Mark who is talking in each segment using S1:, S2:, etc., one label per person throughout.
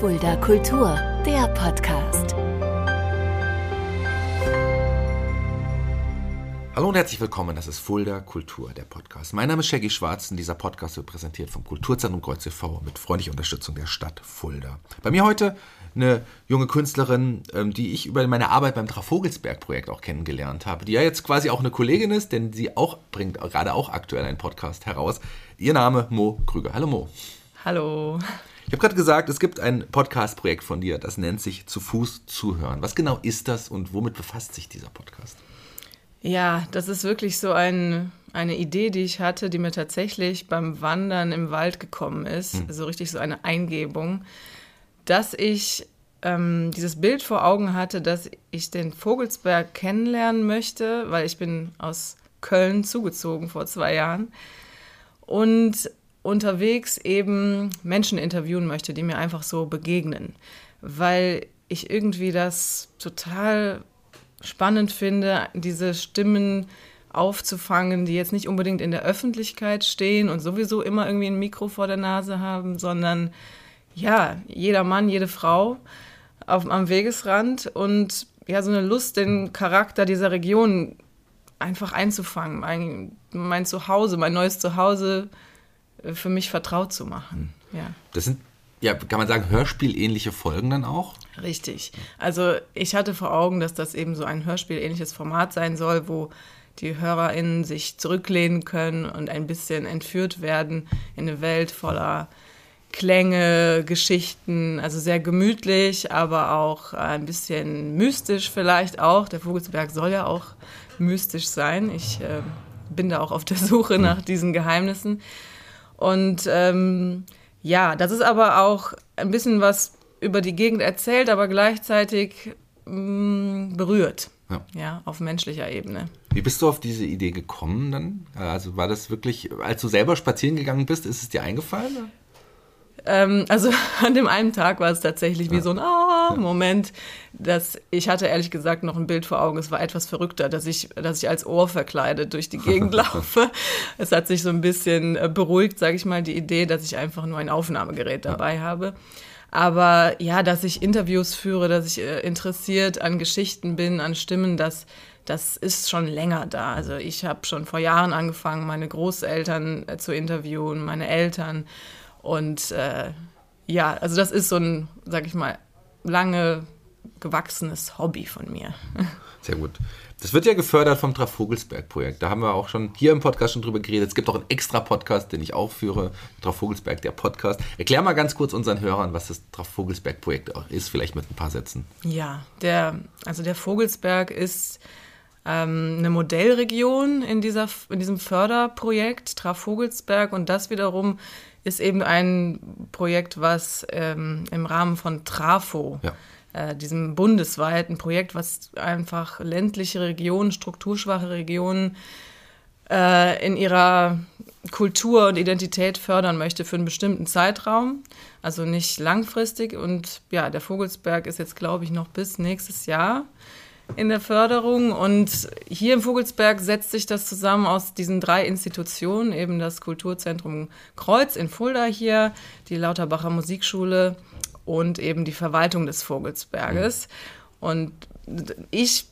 S1: Fulda Kultur, der Podcast.
S2: Hallo und herzlich willkommen, das ist Fulda Kultur, der Podcast. Mein Name ist Shaggy Schwarz und dieser Podcast wird präsentiert vom Kulturzentrum Kreuz e.V. mit freundlicher Unterstützung der Stadt Fulda. Bei mir heute eine junge Künstlerin, ähm, die ich über meine Arbeit beim Trafogelsberg-Projekt auch kennengelernt habe, die ja jetzt quasi auch eine Kollegin ist, denn sie auch bringt gerade auch aktuell einen Podcast heraus. Ihr Name Mo Krüger. Hallo Mo.
S3: Hallo.
S2: Ich habe gerade gesagt, es gibt ein Podcast-Projekt von dir, das nennt sich Zu Fuß zuhören. Was genau ist das und womit befasst sich dieser Podcast?
S3: Ja, das ist wirklich so ein, eine Idee, die ich hatte, die mir tatsächlich beim Wandern im Wald gekommen ist. Hm. So richtig so eine Eingebung, dass ich ähm, dieses Bild vor Augen hatte, dass ich den Vogelsberg kennenlernen möchte, weil ich bin aus Köln zugezogen vor zwei Jahren und unterwegs eben Menschen interviewen möchte, die mir einfach so begegnen, weil ich irgendwie das total spannend finde, diese Stimmen aufzufangen, die jetzt nicht unbedingt in der Öffentlichkeit stehen und sowieso immer irgendwie ein Mikro vor der Nase haben, sondern ja, jeder Mann, jede Frau auf, am Wegesrand und ja, so eine Lust, den Charakter dieser Region einfach einzufangen, mein, mein Zuhause, mein neues Zuhause für mich vertraut zu machen. Ja.
S2: Das sind ja, kann man sagen, hörspielähnliche Folgen dann auch?
S3: Richtig. Also ich hatte vor Augen, dass das eben so ein hörspielähnliches Format sein soll, wo die HörerInnen sich zurücklehnen können und ein bisschen entführt werden in eine Welt voller Klänge, Geschichten, also sehr gemütlich, aber auch ein bisschen mystisch vielleicht auch. Der Vogelsberg soll ja auch mystisch sein. Ich äh, bin da auch auf der Suche nach diesen Geheimnissen. Und ähm, ja, das ist aber auch ein bisschen was über die Gegend erzählt, aber gleichzeitig mh, mm, berührt. Ja. ja, auf menschlicher Ebene.
S2: Wie bist du auf diese Idee gekommen dann? Also war das wirklich, als du selber spazieren gegangen bist, ist es dir eingefallen?
S3: Ähm, also an dem einen Tag war es tatsächlich wie so ein Ah-Moment, dass ich hatte ehrlich gesagt noch ein Bild vor Augen. Es war etwas verrückter, dass ich, dass ich als Ohr verkleidet durch die Gegend laufe. es hat sich so ein bisschen äh, beruhigt, sage ich mal, die Idee, dass ich einfach nur ein Aufnahmegerät dabei ja. habe. Aber ja, dass ich Interviews führe, dass ich äh, interessiert an Geschichten bin, an Stimmen, das, das ist schon länger da. Also ich habe schon vor Jahren angefangen, meine Großeltern äh, zu interviewen, meine Eltern. Und äh, ja, also das ist so ein, sag ich mal, lange gewachsenes Hobby von mir.
S2: Sehr gut. Das wird ja gefördert vom Trafogelsberg-Projekt. Da haben wir auch schon hier im Podcast schon drüber geredet. Es gibt auch einen extra Podcast, den ich auch führe, Trafogelsberg, der Podcast. Erklär mal ganz kurz unseren Hörern, was das Trafogelsberg-Projekt ist, vielleicht mit ein paar Sätzen.
S3: Ja, der, also der Vogelsberg ist ähm, eine Modellregion in, dieser, in diesem Förderprojekt Trafogelsberg und das wiederum ist eben ein Projekt, was ähm, im Rahmen von Trafo, ja. äh, diesem bundesweiten Projekt, was einfach ländliche Regionen, strukturschwache Regionen äh, in ihrer Kultur und Identität fördern möchte für einen bestimmten Zeitraum, also nicht langfristig. Und ja, der Vogelsberg ist jetzt, glaube ich, noch bis nächstes Jahr in der Förderung. Und hier im Vogelsberg setzt sich das zusammen aus diesen drei Institutionen, eben das Kulturzentrum Kreuz in Fulda hier, die Lauterbacher Musikschule und eben die Verwaltung des Vogelsberges. Und ich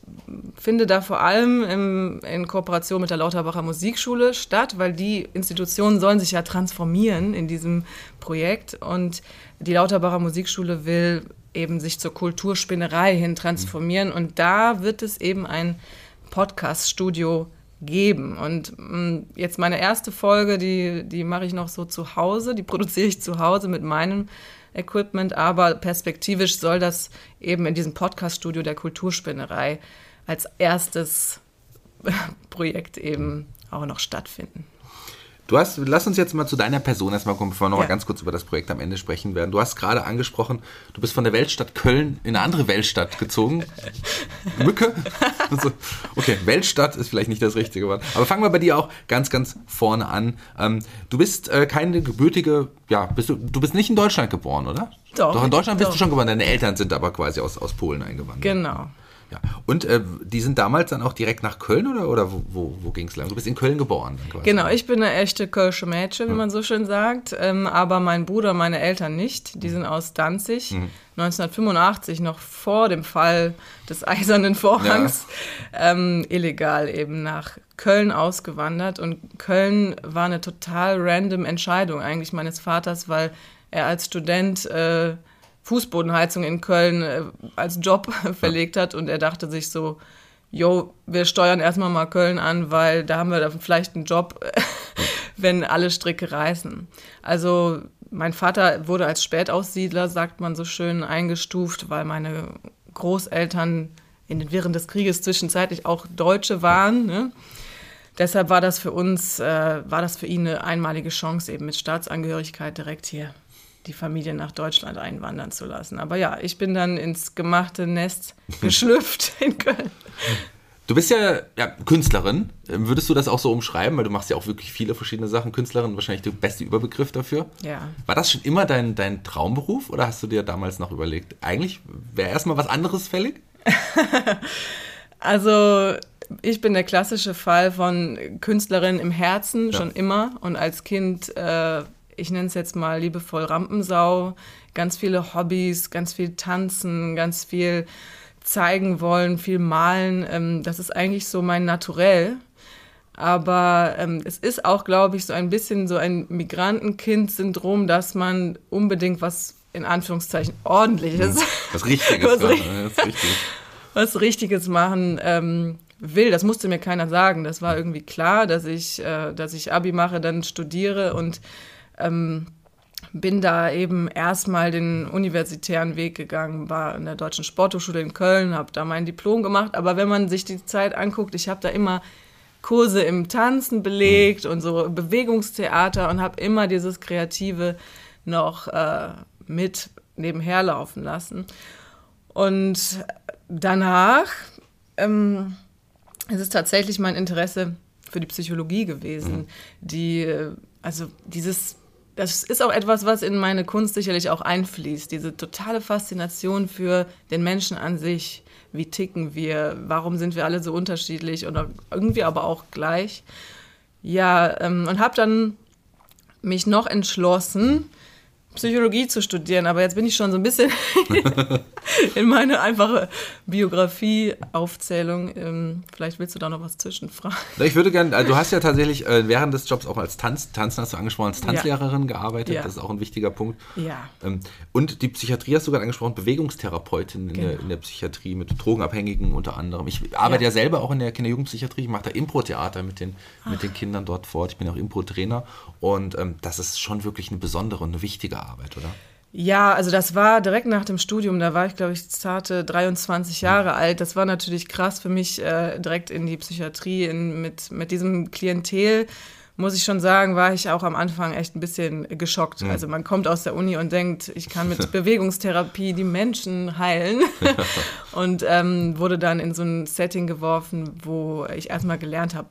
S3: finde da vor allem im, in Kooperation mit der Lauterbacher Musikschule statt, weil die Institutionen sollen sich ja transformieren in diesem Projekt und die Lauterbacher Musikschule will eben sich zur Kulturspinnerei hin transformieren. Und da wird es eben ein Podcast-Studio geben. Und mh, mm, jetzt meine erste Folge, die, die mache ich noch so zu Hause, die produziere ich zu Hause mit meinem Equipment, aber perspektivisch soll das eben in diesem Podcast-Studio der Kulturspinnerei als erstes Projekt eben auch noch stattfinden.
S2: Du hast, lass uns jetzt mal zu deiner Person erstmal kommen, bevor wir nochmal ja. ganz kurz über das Projekt am Ende sprechen werden. Du hast gerade angesprochen, du bist von der Weltstadt Köln in eine andere Weltstadt gezogen. Mücke? Also, okay, Weltstadt ist vielleicht nicht das richtige Wort. Aber fangen wir bei dir auch ganz, ganz vorne an. Ähm, du bist äh, keine gebürtige, ja, bist du, du bist nicht in Deutschland geboren, oder?
S3: Doch.
S2: Doch, in Deutschland bist doch. du schon geboren. Deine Eltern sind aber quasi aus, aus Polen eingewandert.
S3: Genau.
S2: Ja. Und äh, die sind damals dann auch direkt nach Köln oder, oder wo, wo, wo ging es lang? Du bist in Köln geboren.
S3: Genau, ich bin eine echte Kölsche Mädchen, wie ja. man so schön sagt. Ähm, aber mein Bruder, meine Eltern nicht. Die sind aus Danzig. Mhm. 1985, noch vor dem Fall des Eisernen Vorhangs, ja. ähm, illegal eben nach Köln ausgewandert. Und Köln war eine total random Entscheidung eigentlich meines Vaters, weil er als Student äh, Fußbodenheizung in Köln äh, als Job verlegt hat und er dachte sich so, jo, wir steuern erstmal mal Köln an, weil da haben wir dann vielleicht einen Job, wenn alle Stricke reißen. Also mein Vater wurde als Spätaussiedler, sagt man so schön, eingestuft, weil meine Großeltern in den Wirren des Krieges zwischenzeitlich auch Deutsche waren. Ne? Deshalb war das für uns, äh, war das für ihn eine einmalige Chance, eben mit Staatsangehörigkeit direkt hier die Familie nach Deutschland einwandern zu lassen. Aber ja, ich bin dann ins gemachte Nest geschlüpft in Köln.
S2: Du bist ja, ja, Künstlerin. Würdest du das auch so umschreiben? Weil du machst ja auch wirklich viele verschiedene Sachen. Künstlerin, wahrscheinlich der beste Überbegriff dafür.
S3: Ja.
S2: War das schon immer dein, dein Traumberuf oder hast du dir damals noch überlegt, eigentlich wäre erstmal was anderes fällig?
S3: also, ich bin der klassische Fall von Künstlerin im Herzen, ja. schon immer. Und als Kind äh, ich nenne es jetzt mal liebevoll Rampensau, ganz viele Hobbys, ganz viel Tanzen, ganz viel zeigen wollen, viel malen. Ähm, das ist eigentlich so mein Naturell. Aber ähm, es ist auch, glaube ich, so ein bisschen so ein Migrantenkind-Syndrom, dass man unbedingt was in Anführungszeichen ordentliches, hm,
S2: was Richtiges, was, machen,
S3: was, Richtiges. was Richtiges machen ähm, will. Das musste mir keiner sagen. Das war irgendwie klar, dass ich, äh, dass ich Abi mache, dann studiere und ähm, bin da eben erstmal den universitären Weg gegangen, war in der Deutschen Sporthochschule in Köln, habe da mein Diplom gemacht. Aber wenn man sich die Zeit anguckt, ich habe da immer Kurse im Tanzen belegt und so Bewegungstheater und habe immer dieses Kreative noch äh, mit nebenher laufen lassen. Und danach ähm, ist es tatsächlich mein Interesse für die Psychologie gewesen, mhm. die, äh, also dieses das ist auch etwas, was in meine Kunst sicherlich auch einfließt. Diese totale Faszination für den Menschen an sich. Wie ticken wir? Warum sind wir alle so unterschiedlich oder irgendwie aber auch gleich? Ja, ähm, und habe dann mich noch entschlossen, Psychologie zu studieren, aber jetzt bin ich schon so ein bisschen in meine einfache Biografie-Aufzählung. Ähm, vielleicht willst du da noch was zwischenfragen.
S2: Ich würde gerne, also du hast ja tatsächlich äh, während des Jobs auch als Tanz, Tanzen hast du angesprochen, als Tanzlehrerin ja. gearbeitet, ja. das ist auch ein wichtiger Punkt.
S3: Ja.
S2: Ähm, und die Psychiatrie hast du gerade angesprochen, Bewegungstherapeutin in, genau. der, in, der, Psychiatrie mit Drogenabhängigen unter anderem. Ich arbeite ja, ja selber auch in der Kinder-Jugendpsychiatrie, ich mache da Impro-Theater mit den, mit den Kindern dort fort. Ich bin auch Impro-Trainer und ähm, das ist schon wirklich eine besondere und eine wichtige Arbeit, oder?
S3: Ja, also das war direkt nach dem Studium, da war ich, glaube ich, zarte 23 Jahre alt. Das war natürlich krass für mich, äh, direkt in die Psychiatrie in, mit, mit diesem Klientel. Muss ich schon sagen, war ich auch am Anfang echt ein bisschen geschockt. Mhm. Also man kommt aus der Uni und denkt, ich kann mit Bewegungstherapie die Menschen heilen. und ähm, wurde dann in so ein Setting geworfen, wo ich erstmal gelernt habe,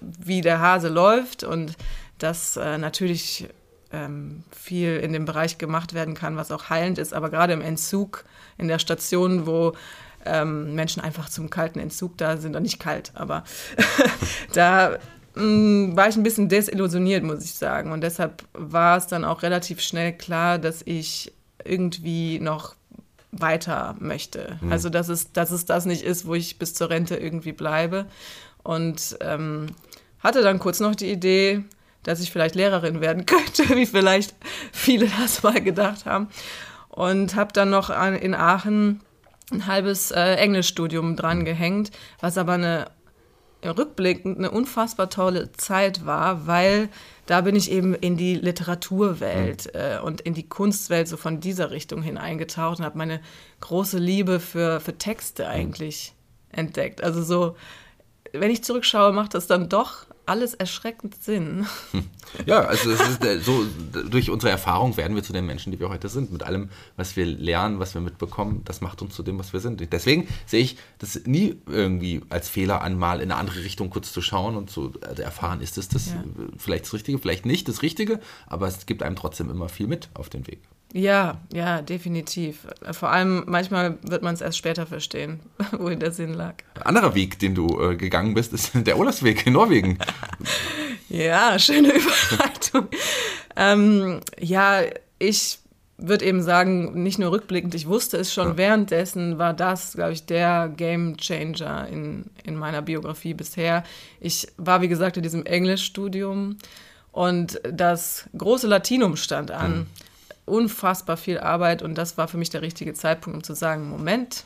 S3: wie der Hase läuft und dass äh, natürlich ähm, viel in dem Bereich gemacht werden kann, was auch heilend ist. Aber gerade im Entzug, in der Station, wo ähm, Menschen einfach zum kalten Entzug da sind, und nicht kalt, aber da mh, mm, war ich ein bisschen desillusioniert, muss ich sagen. Und deshalb war es dann auch relativ schnell klar, dass ich irgendwie noch weiter möchte. Mhm. Also, dass es, dass es das nicht ist, wo ich bis zur Rente irgendwie bleibe. Und ähm, hatte dann kurz noch die Idee, dass ich vielleicht Lehrerin werden könnte, wie vielleicht viele das mal gedacht haben. Und habe dann noch in Aachen ein halbes äh, Englischstudium dran gehängt, was aber eine rückblickend eine unfassbar tolle Zeit war, weil da bin ich eben in die Literaturwelt mhm. äh, und in die Kunstwelt so von dieser Richtung hin eingetaucht und habe meine große Liebe für, für Texte eigentlich mhm. entdeckt. Also so, wenn ich zurückschaue, macht das dann doch alles erschreckend Sinn.
S2: Ja, also ist, äh, so durch unsere Erfahrung werden wir zu den Menschen, die wir heute sind. Mit allem, was wir lernen, was wir mitbekommen, das macht uns zu dem, was wir sind. Deswegen sehe ich das nie irgendwie als Fehler an, mal in eine andere Richtung kurz zu schauen und zu also erfahren, ist es das, das ja. vielleicht das Richtige, vielleicht nicht das Richtige, aber es gibt einem trotzdem immer viel mit auf den Weg.
S3: Ja, ja, definitiv. Vor allem manchmal wird man es erst später verstehen, wohin der Sinn lag.
S2: Ein anderer Weg, den du äh, gegangen bist, ist der Urlaubsweg in Norwegen.
S3: ja, schöne Überleitung. ähm, ja, ich würde eben sagen, nicht nur rückblickend, ich wusste es schon ja. währenddessen, war das, glaube ich, der Game Changer in, in meiner Biografie bisher. Ich war, wie gesagt, in diesem Englischstudium und das große Latinum stand an. Mhm. Unfassbar viel Arbeit und das war für mich der richtige Zeitpunkt, um zu sagen, Moment,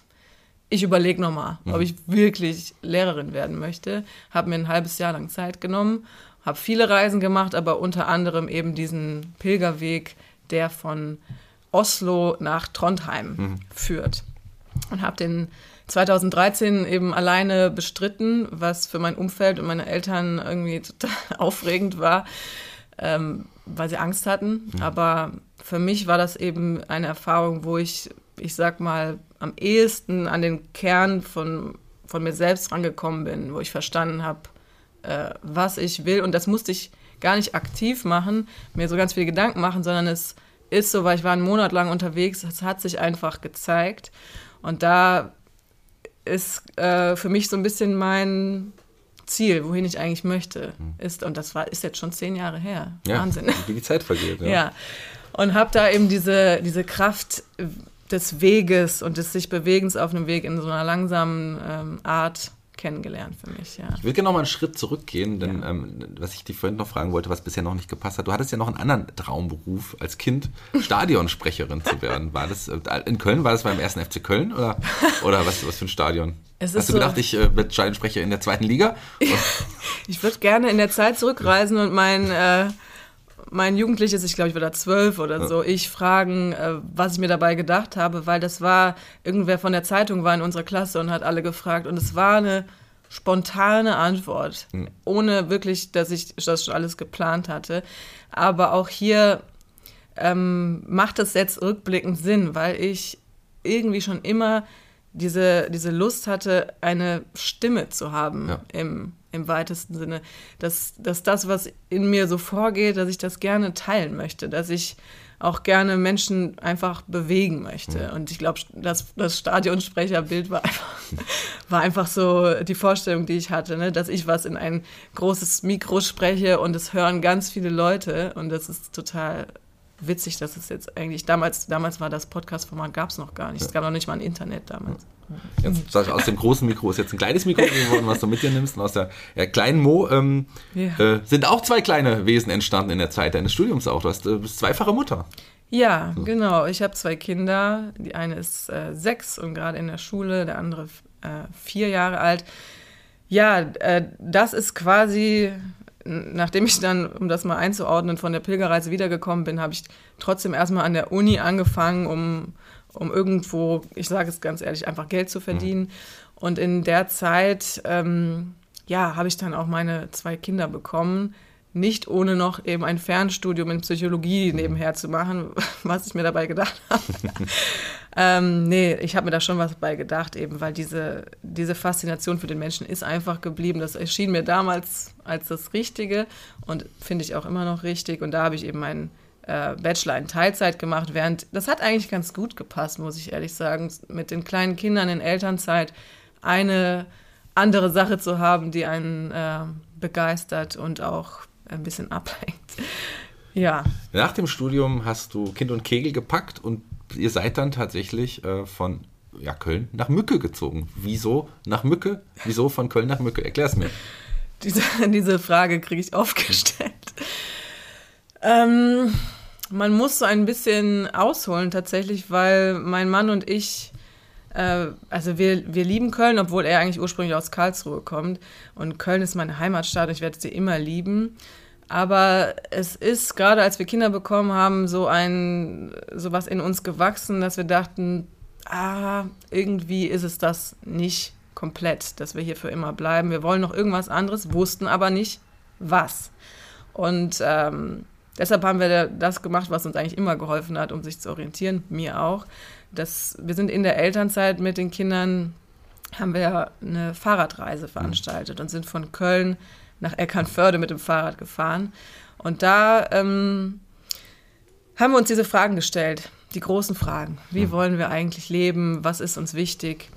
S3: ich überlege nochmal, mhm. ob ich wirklich Lehrerin werden möchte. Habe mir ein halbes Jahr lang Zeit genommen, habe viele Reisen gemacht, aber unter anderem eben diesen Pilgerweg, der von Oslo nach Trondheim mhm. führt. Und habe den 2013 eben alleine bestritten, was für mein Umfeld und meine Eltern irgendwie total aufregend war, ähm, weil sie Angst hatten. Mhm. Aber für mich war das eben eine Erfahrung, wo ich, ich sag mal, am ehesten an den Kern von, von mir selbst rangekommen bin, wo ich verstanden habe, äh, was ich will. Und das musste ich gar nicht aktiv machen, mir so ganz viele Gedanken machen, sondern es ist so, weil ich war einen Monat lang unterwegs, es hat sich einfach gezeigt. Und da ist äh, für mich so ein bisschen mein Ziel, wohin ich eigentlich möchte, hm. ist, und das war, ist jetzt schon zehn Jahre her.
S2: Ja,
S3: Wahnsinn.
S2: Wie die Zeit vergeht. Ja.
S3: ja. Und habe da eben diese, diese Kraft des Weges und des sich Bewegens auf einem Weg in so einer langsamen ähm, Art kennengelernt für mich, ja.
S2: Ich will gerne noch mal einen Schritt zurückgehen, denn ja. ähm, was ich dich vorhin noch fragen wollte, was bisher noch nicht gepasst hat, du hattest ja noch einen anderen Traumberuf als Kind, Stadionsprecherin zu werden. War das äh, in Köln, war das beim ersten FC Köln oder, oder was, was für ein Stadion? Hast du so, gedacht, ich äh, werde Stadionsprecher in der zweiten Liga?
S3: ich würde gerne in der Zeit zurückreisen und mein... Äh, mein Jugendliches, ich glaube, ich war da zwölf oder so, ich fragen, äh, was ich mir dabei gedacht habe, weil das war, irgendwer von der Zeitung war in unserer Klasse und hat alle gefragt und es war eine spontane Antwort, mhm. ohne wirklich, dass ich das schon alles geplant hatte. Aber auch hier ähm, macht es jetzt rückblickend Sinn, weil ich irgendwie schon immer diese, diese Lust hatte, eine Stimme zu haben ja. im im weitesten Sinne, dass, dass das, was in mir so vorgeht, dass ich das gerne teilen möchte, dass ich auch gerne Menschen einfach bewegen möchte. Und ich glaube, das, das Stadionsprecherbild war einfach, war einfach so die Vorstellung, die ich hatte, ne? dass ich was in ein großes Mikro spreche und es hören ganz viele Leute und das ist total witzig, dass es jetzt eigentlich damals, damals war das Podcast-Format gab es noch gar nicht. Es gab noch nicht mal ein Internet damals.
S2: Jetzt, aus dem großen Mikro ist jetzt ein kleines Mikro geworden, was du mit dir nimmst. Und aus der ja, kleinen Mo ähm, ja. äh, sind auch zwei kleine Wesen entstanden in der Zeit deines Studiums auch. Du hast, äh, bist zweifache Mutter.
S3: Ja, so. genau. Ich habe zwei Kinder. Die eine ist äh, sechs und gerade in der Schule, der andere äh, vier Jahre alt. Ja, äh, das ist quasi nachdem ich dann, um das mal einzuordnen, von der Pilgerreise wiedergekommen bin, habe ich trotzdem erstmal an der Uni angefangen, um um irgendwo, ich sage es ganz ehrlich, einfach Geld zu verdienen. Und in der Zeit, ähm, ja, habe ich dann auch meine zwei Kinder bekommen. Nicht ohne noch eben ein Fernstudium in Psychologie nebenher zu machen, was ich mir dabei gedacht habe. ähm, nee, ich habe mir da schon was bei gedacht, eben, weil diese, diese Faszination für den Menschen ist einfach geblieben. Das erschien mir damals als das Richtige und finde ich auch immer noch richtig. Und da habe ich eben meinen äh, Bachelor in Teilzeit gemacht, während das hat eigentlich ganz gut gepasst, muss ich ehrlich sagen, mit den kleinen Kindern in Elternzeit eine andere Sache zu haben, die einen äh, begeistert und auch ein bisschen ablenkt. Ja.
S2: Nach dem Studium hast du Kind und Kegel gepackt und ihr seid dann tatsächlich äh, von ja, Köln nach Mücke gezogen. Wieso nach Mücke? Wieso von Köln nach Mücke? Erklär es mir.
S3: Diese, diese Frage kriege ich oft gestellt. Ähm, man muss so ein bisschen ausholen tatsächlich, weil mein Mann und ich, äh, also wir, wir lieben Köln, obwohl er eigentlich ursprünglich aus Karlsruhe kommt. Und Köln ist meine Heimatstadt und ich werde sie immer lieben. Aber es ist gerade, als wir Kinder bekommen haben, so ein sowas in uns gewachsen, dass wir dachten, ah, irgendwie ist es das nicht komplett, dass wir hier für immer bleiben. Wir wollen noch irgendwas anderes, wussten aber nicht was. Und ähm, Deshalb haben wir das gemacht, was uns eigentlich immer geholfen hat, um sich zu orientieren, mir auch. Das, wir sind in der Elternzeit mit den Kindern, haben wir eine Fahrradreise veranstaltet und sind von Köln nach Eckernförde mit dem Fahrrad gefahren. Und da ähm, haben wir uns diese Fragen gestellt, die großen Fragen. Wie wollen wir eigentlich leben? Was ist uns wichtig?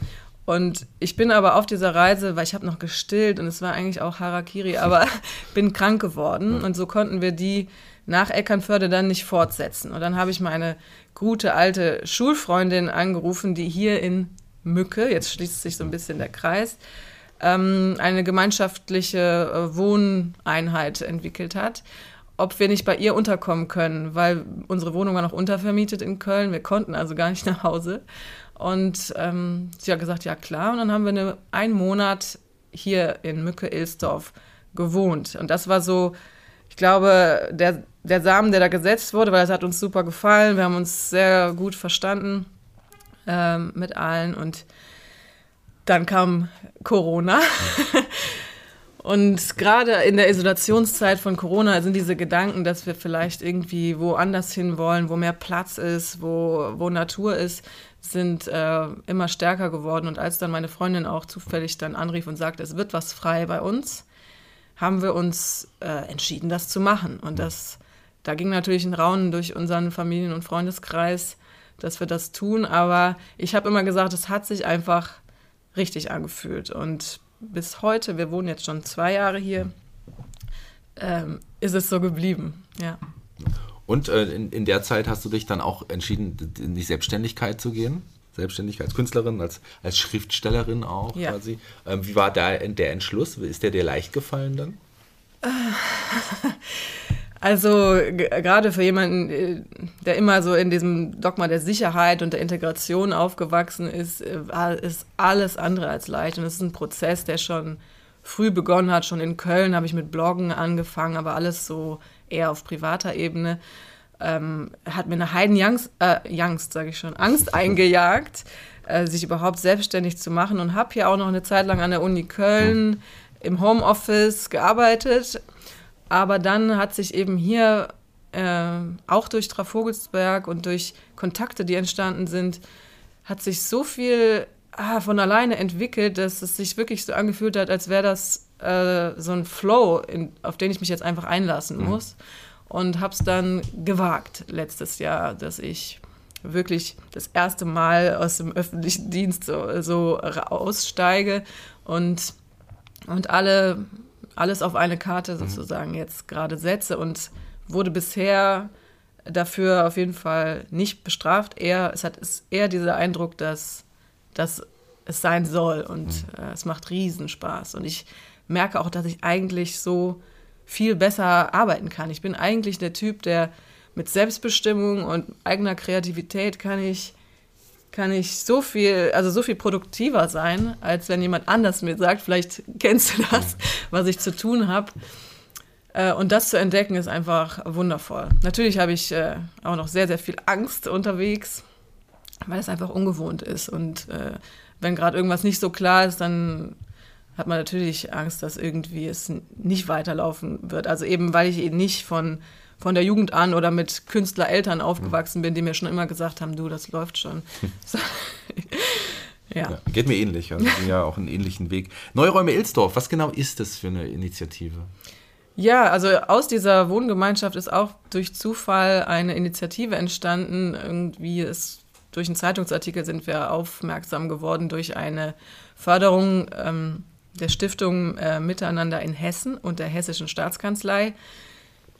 S3: Und ich bin aber auf dieser Reise, weil ich habe noch gestillt und es war eigentlich auch Harakiri, aber bin krank geworden und so konnten wir die nach Eckernförde dann nicht fortsetzen. Und dann habe ich meine gute alte Schulfreundin angerufen, die hier in Mücke, jetzt schließt sich so ein bisschen der Kreis, ähm, eine gemeinschaftliche äh, Wohneinheit entwickelt hat ob wir nicht bei ihr unterkommen können, weil unsere Wohnung war noch untervermietet in Köln. Wir konnten also gar nicht nach Hause. Und ähm, sie hat gesagt, ja klar. Und dann haben wir eine, einen Monat hier in Mücke-Ilsdorf gewohnt. Und das war so, ich glaube, der, der Samen, der da gesetzt wurde, weil es hat uns super gefallen. Wir haben uns sehr gut verstanden ähm, mit allen. Und dann kam Corona. Und gerade in der Isolationszeit von Corona sind diese Gedanken, dass wir vielleicht irgendwie woanders hin wollen, wo mehr Platz ist, wo, wo Natur ist, sind äh, immer stärker geworden. Und als dann meine Freundin auch zufällig dann anrief und sagte, es wird was frei bei uns, haben wir uns äh, entschieden, das zu machen. Und das, da ging natürlich ein Raunen durch unseren Familien- und Freundeskreis, dass wir das tun. Aber ich habe immer gesagt, es hat sich einfach richtig angefühlt. Und bis heute, wir wohnen jetzt schon zwei Jahre hier, ähm, ist es so geblieben, ja.
S2: Und äh, in, in der Zeit hast du dich dann auch entschieden, in die Selbstständigkeit zu gehen? Selbstständigkeit als Künstlerin, als, als Schriftstellerin auch ja. quasi. Ähm, wie war da der Entschluss? Ist der dir leicht gefallen dann?
S3: Also gerade für jemanden, äh, der immer so in diesem Dogma der Sicherheit und der Integration aufgewachsen ist, äh, ist alles andere als leicht. Und es ist ein Prozess, der schon früh begonnen hat. Schon in Köln habe ich mit Bloggen angefangen, aber alles so eher auf privater Ebene. Ähm, hat mir eine Heidenjangst, äh, Angst, sage ich schon, Angst eingejagt, äh, sich überhaupt selbstständig zu machen und habe hier auch noch eine Zeit lang an der Uni Köln im Homeoffice gearbeitet aber dann hat sich eben hier äh, auch durch Trafogelsberg und durch Kontakte, die entstanden sind, hat sich so viel ah, von alleine entwickelt, dass es sich wirklich so angefühlt hat, als wäre das äh, so ein Flow, in, auf den ich mich jetzt einfach einlassen mhm. muss. Und habe es dann gewagt letztes Jahr, dass ich wirklich das erste Mal aus dem öffentlichen Dienst so, so aussteige und, und alle alles auf eine Karte mhm. sozusagen jetzt gerade setze und wurde bisher dafür auf jeden Fall nicht bestraft. Eher, es hat ist eher dieser Eindruck, dass, dass es sein soll und mhm. äh, es macht Riesenspaß. Und ich merke auch, dass ich eigentlich so viel besser arbeiten kann. Ich bin eigentlich der Typ, der mit Selbstbestimmung und eigener Kreativität kann ich kann ich so viel, also so viel produktiver sein, als wenn jemand anders mir sagt, vielleicht kennst du das, was ich zu tun habe. Äh, und das zu entdecken ist einfach wundervoll. Natürlich habe ich äh, auch noch sehr, sehr viel Angst unterwegs, weil es einfach ungewohnt ist. Und äh, wenn gerade irgendwas nicht so klar ist, dann hat man natürlich Angst, dass irgendwie es nicht weiterlaufen wird. Also eben, weil ich eben nicht von von der Jugend an oder mit Künstlereltern aufgewachsen bin, die mir schon immer gesagt haben, du, das läuft schon.
S2: ja. ja. Geht mir ähnlich. Also ja auch einen ähnlichen Weg. Neuräume Ilsdorf, was genau ist das für eine Initiative?
S3: Ja, also aus dieser Wohngemeinschaft ist auch durch Zufall eine Initiative entstanden. Irgendwie ist durch einen Zeitungsartikel sind wir aufmerksam geworden durch eine Förderung ähm, der Stiftung äh, Miteinander in Hessen und der Hessischen Staatskanzlei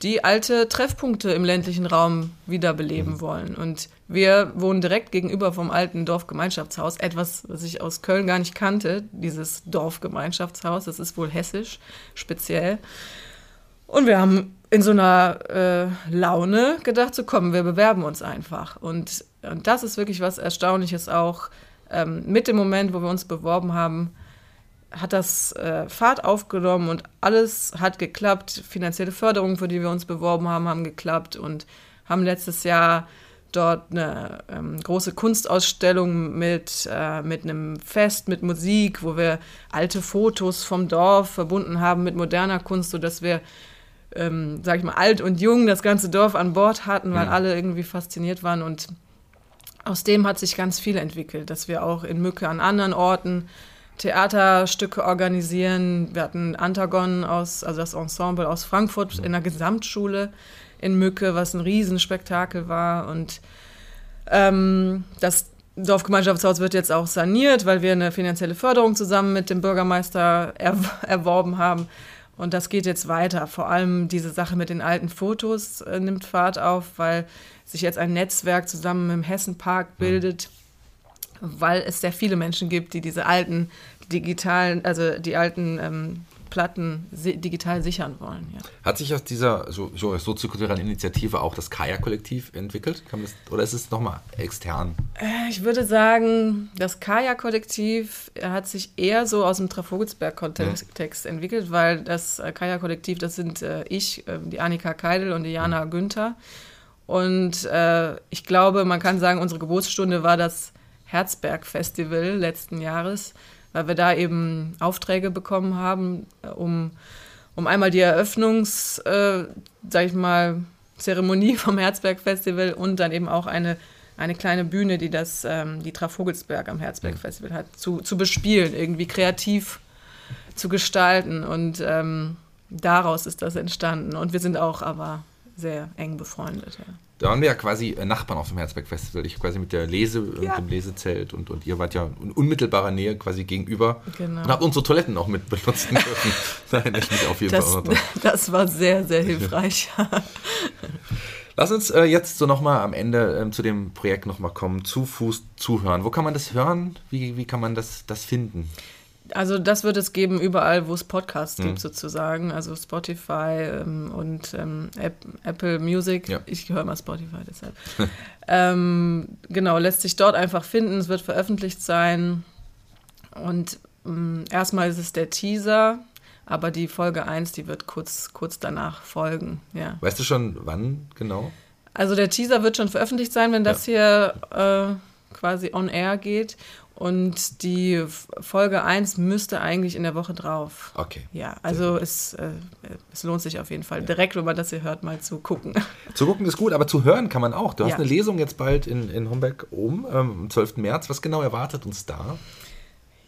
S3: die alte Treffpunkte im ländlichen Raum wiederbeleben mhm. wollen. Und wir wohnen direkt gegenüber vom alten Dorfgemeinschaftshaus, etwas, was ich aus Köln gar nicht kannte, dieses Dorfgemeinschaftshaus, das ist wohl hessisch speziell. Und wir haben in so einer äh, Laune gedacht, so kommen, wir bewerben uns einfach. Und, und das ist wirklich was Erstaunliches auch. Ähm, mit dem Moment, wo wir uns beworben haben, hat das äh, Fahrt aufgenommen und alles hat geklappt. Finanzielle Förderungen, für die wir uns beworben haben, haben geklappt und haben letztes Jahr dort eine ähm, große Kunstausstellung mit, äh, mit einem Fest, mit Musik, wo wir alte Fotos vom Dorf verbunden haben mit moderner Kunst, sodass wir, ähm, sag ich mal, alt und jung das ganze Dorf an Bord hatten, weil ja. alle irgendwie fasziniert waren und aus dem hat sich ganz viel entwickelt, dass wir auch in Mücke an anderen Orten Theaterstücke organisieren. Wir hatten Antagon aus, also das Ensemble aus Frankfurt in der Gesamtschule, in Mücke, was ein Riesenspektakel war. Und ähm, das Dorfgemeinschaftshaus wird jetzt auch saniert, weil wir eine finanzielle Förderung zusammen mit dem Bürgermeister er erworben haben. Und das geht jetzt weiter. Vor allem diese Sache mit den alten Fotos äh, nimmt Fahrt auf, weil sich jetzt ein Netzwerk zusammen im Hessenpark bildet, weil es sehr viele Menschen gibt, die diese alten digitalen, also die alten ähm, Platten digital sichern wollen. Ja.
S2: Hat sich aus dieser so, so, soziokulturellen Initiative auch das Kaya-Kollektiv entwickelt? Das, oder ist es nochmal extern?
S3: Äh, ich würde sagen, das Kaya-Kollektiv hat sich eher so aus dem Trafogelsberg-Kontext mhm. entwickelt, weil das äh, Kaya-Kollektiv, das sind äh, ich, äh, die Annika Keidel und die Jana mhm. Günther. Und äh, ich glaube, man kann sagen, unsere Geburtsstunde war das Herzberg-Festival letzten Jahres weil wir da eben Aufträge bekommen haben, äh, um, um einmal die Eröffnungs, äh, sag ich mal, Zeremonie vom Herzberg-Festival und dann eben auch eine, eine kleine Bühne, die das, ähm, die Trafogelsberg am Herzberg-Festival hat, zu, zu bespielen, irgendwie kreativ zu gestalten. Und ähm, daraus ist das entstanden. Und wir sind auch aber sehr eng befreundet. Ja.
S2: Da waren wir ja quasi äh, Nachbarn auf dem Herzberg-Festival. Ich quasi mit der Lese, äh, ja. dem Lesezelt und, und ihr wart ja in unmittelbarer Nähe quasi gegenüber. Genau. Und habt unsere Toiletten auch mit benutzen dürfen. Nein, ich mich auf jeden
S3: das, Fall. Das war sehr, sehr hilfreich.
S2: Lass uns äh, jetzt so nochmal am Ende ähm, zu dem Projekt nochmal kommen. Zu Fuß zuhören. Wo kann man das hören? Wie, wie kann man das, das finden?
S3: Also das wird es geben überall, wo es Podcasts mhm. gibt sozusagen, also Spotify ähm, und ähm, App, Apple Music. Ja. Ich höre mal Spotify deshalb. ähm, genau, lässt sich dort einfach finden. Es wird veröffentlicht sein und ähm, erstmal ist es der Teaser, aber die Folge 1, die wird kurz, kurz danach folgen. Ja.
S2: Weißt du schon, wann genau?
S3: Also der Teaser wird schon veröffentlicht sein, wenn das ja. hier äh, quasi on air geht. Und die Folge 1 müsste eigentlich in der Woche drauf.
S2: Okay.
S3: Ja, also es, äh, es lohnt sich auf jeden Fall, ja. direkt, wenn man das hier hört, mal zu gucken.
S2: Zu gucken ist gut, aber zu hören kann man auch. Du hast ja. eine Lesung jetzt bald in, in Homberg oben, ähm, am 12. März. Was genau erwartet uns da?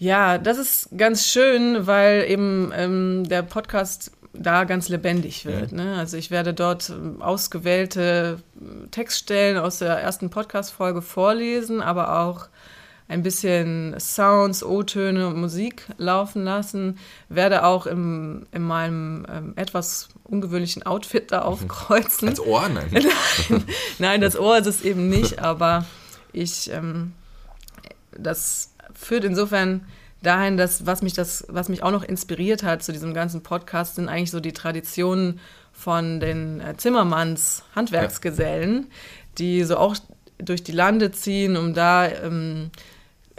S3: Ja, das ist ganz schön, weil eben ähm, der Podcast da ganz lebendig wird. Ne? Also ich werde dort ähm, ausgewählte Textstellen aus der ersten Podcast-Folge vorlesen, aber auch ein bisschen Sounds, O-Töne und Musik laufen lassen. Werde auch im, in meinem ähm, etwas ungewöhnlichen Outfit da mhm. aufkreuzen.
S2: Als Ohr? Nein.
S3: nein, nein, das Ohr ist es eben nicht, aber ich, ähm, das führt insofern dahin, dass was mich das, was mich auch noch inspiriert hat zu diesem ganzen Podcast, sind eigentlich so die Traditionen von den äh, Zimmermanns Handwerksgesellen, ja. die so auch durch die Lande ziehen, um da ähm,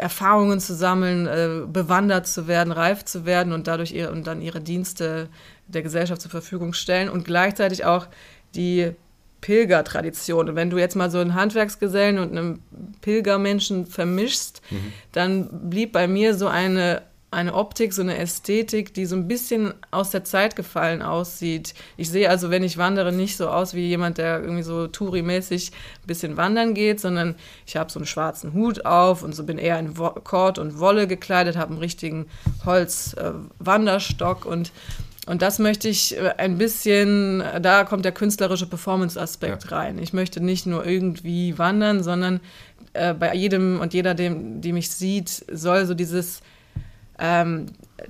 S3: Erfahrungen zu sammeln, äh, bewandert zu werden, reif zu werden und dadurch ihre, und dann ihre Dienste der Gesellschaft zur Verfügung stellen und gleichzeitig auch die Pilgertradition. Und wenn du jetzt mal so einen Handwerksgesellen und einen Pilgermenschen vermischst, mhm. dann blieb bei mir so eine eine Optik, so eine Ästhetik, die so ein bisschen aus der Zeit gefallen aussieht. Ich sehe also, wenn ich wandere, nicht so aus wie jemand, der irgendwie so Touri-mäßig ein bisschen wandern geht, sondern ich habe so einen schwarzen Hut auf und so bin eher in Kord und Wolle gekleidet, habe einen richtigen Holz-Wanderstock äh, und und das möchte ich äh, ein bisschen, da kommt der künstlerische Performance-Aspekt ja. rein. Ich möchte nicht nur irgendwie wandern, sondern äh, bei jedem und jeder, dem, die mich sieht, soll so dieses ähm,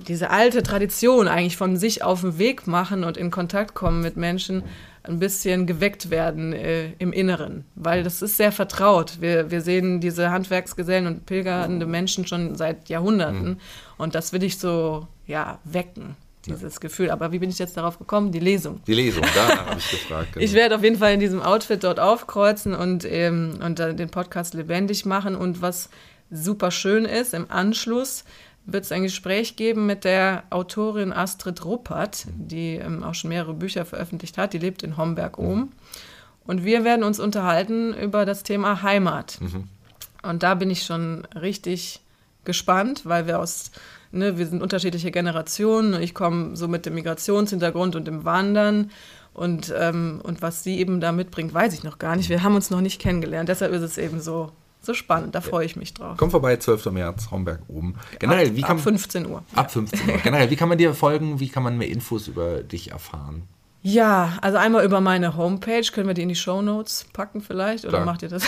S3: diese alte Tradition eigentlich von sich auf den Weg machen und in Kontakt kommen mit Menschen ein bisschen geweckt werden äh, im Inneren, weil das ist sehr vertraut. Wir, wir sehen diese Handwerksgesellen und pilgernde Menschen schon seit Jahrhunderten mhm. und das will ich so ja wecken dieses ja. Gefühl. Aber wie bin ich jetzt darauf gekommen? Die Lesung.
S2: Die Lesung, da habe ich gefragt.
S3: Genau. Ich werde auf jeden Fall in diesem Outfit dort aufkreuzen und, ähm, und den Podcast lebendig machen. Und was super schön ist, im Anschluss wird es ein Gespräch geben mit der Autorin Astrid Ruppert, die ähm, auch schon mehrere Bücher veröffentlicht hat. Die lebt in Homberg oben. Und wir werden uns unterhalten über das Thema Heimat. Mhm. Und da bin ich schon richtig gespannt, weil wir aus, ne, wir sind unterschiedliche Generationen. Ich komme so mit dem Migrationshintergrund und dem Wandern. Und, ähm, und was sie eben da mitbringt, weiß ich noch gar nicht. Wir haben uns noch nicht kennengelernt. Deshalb ist es eben so so spannend, da freue ich mich drauf.
S2: Komm vorbei, 12. März, Homberg oben. Generell, wie
S3: kann, ab 15 Uhr.
S2: Ab 15 Uhr. Generell, wie kann man dir folgen? Wie kann man mehr Infos über dich erfahren?
S3: Ja, also einmal über meine Homepage. Können wir die in die Show Notes packen vielleicht? Oder
S2: Klar.
S3: macht ihr das?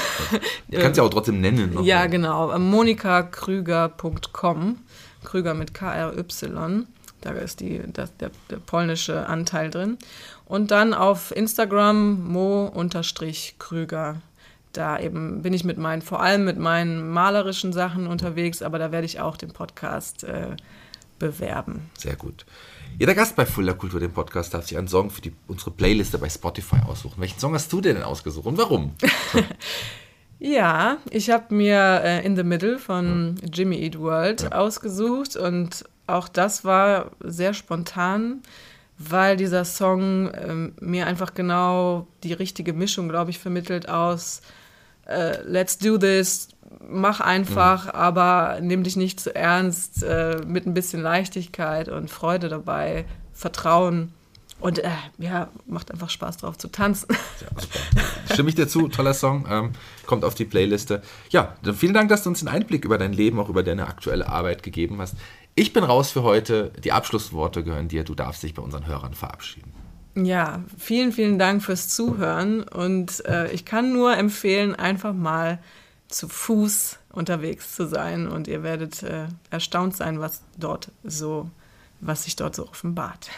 S2: Du kannst ja auch trotzdem nennen.
S3: Ja, genau. monikakrüger.com. Krüger mit K-R-Y. Da ist die, das, der, der polnische Anteil drin. Und dann auf Instagram mo-krüger. Da eben bin ich mit meinen, vor allem mit meinen malerischen Sachen unterwegs, aber da werde ich auch den Podcast äh, bewerben.
S2: Sehr gut. Jeder Gast bei Fulda Kultur, dem Podcast, darf sich einen Song für die, unsere Playliste bei Spotify aussuchen. Welchen Song hast du denn ausgesucht und warum?
S3: Ja, ich habe mir äh, In the Middle von Jimmy Eat World ausgesucht und auch das war sehr spontan, weil dieser Song ähm, mir einfach genau die richtige Mischung, glaube ich, vermittelt aus äh, Let's do this, mach einfach, aber nimm dich nicht zu ernst, äh, mit ein bisschen Leichtigkeit und Freude dabei, Vertrauen. Und äh, ja, macht einfach Spaß drauf zu tanzen.
S2: Ja, super. Stimme ich dir zu, toller Song, ähm, kommt auf die Playliste. Ja, vielen Dank, dass du uns einen Einblick über dein Leben, auch über deine aktuelle Arbeit gegeben hast. Ich bin raus für heute. Die Abschlussworte gehören dir. Du darfst dich bei unseren Hörern verabschieden.
S3: Ja, vielen, vielen Dank fürs Zuhören und äh, ich kann nur empfehlen, einfach mal zu Fuß unterwegs zu sein und ihr werdet äh, erstaunt sein, was dort so, was sich dort so offenbart.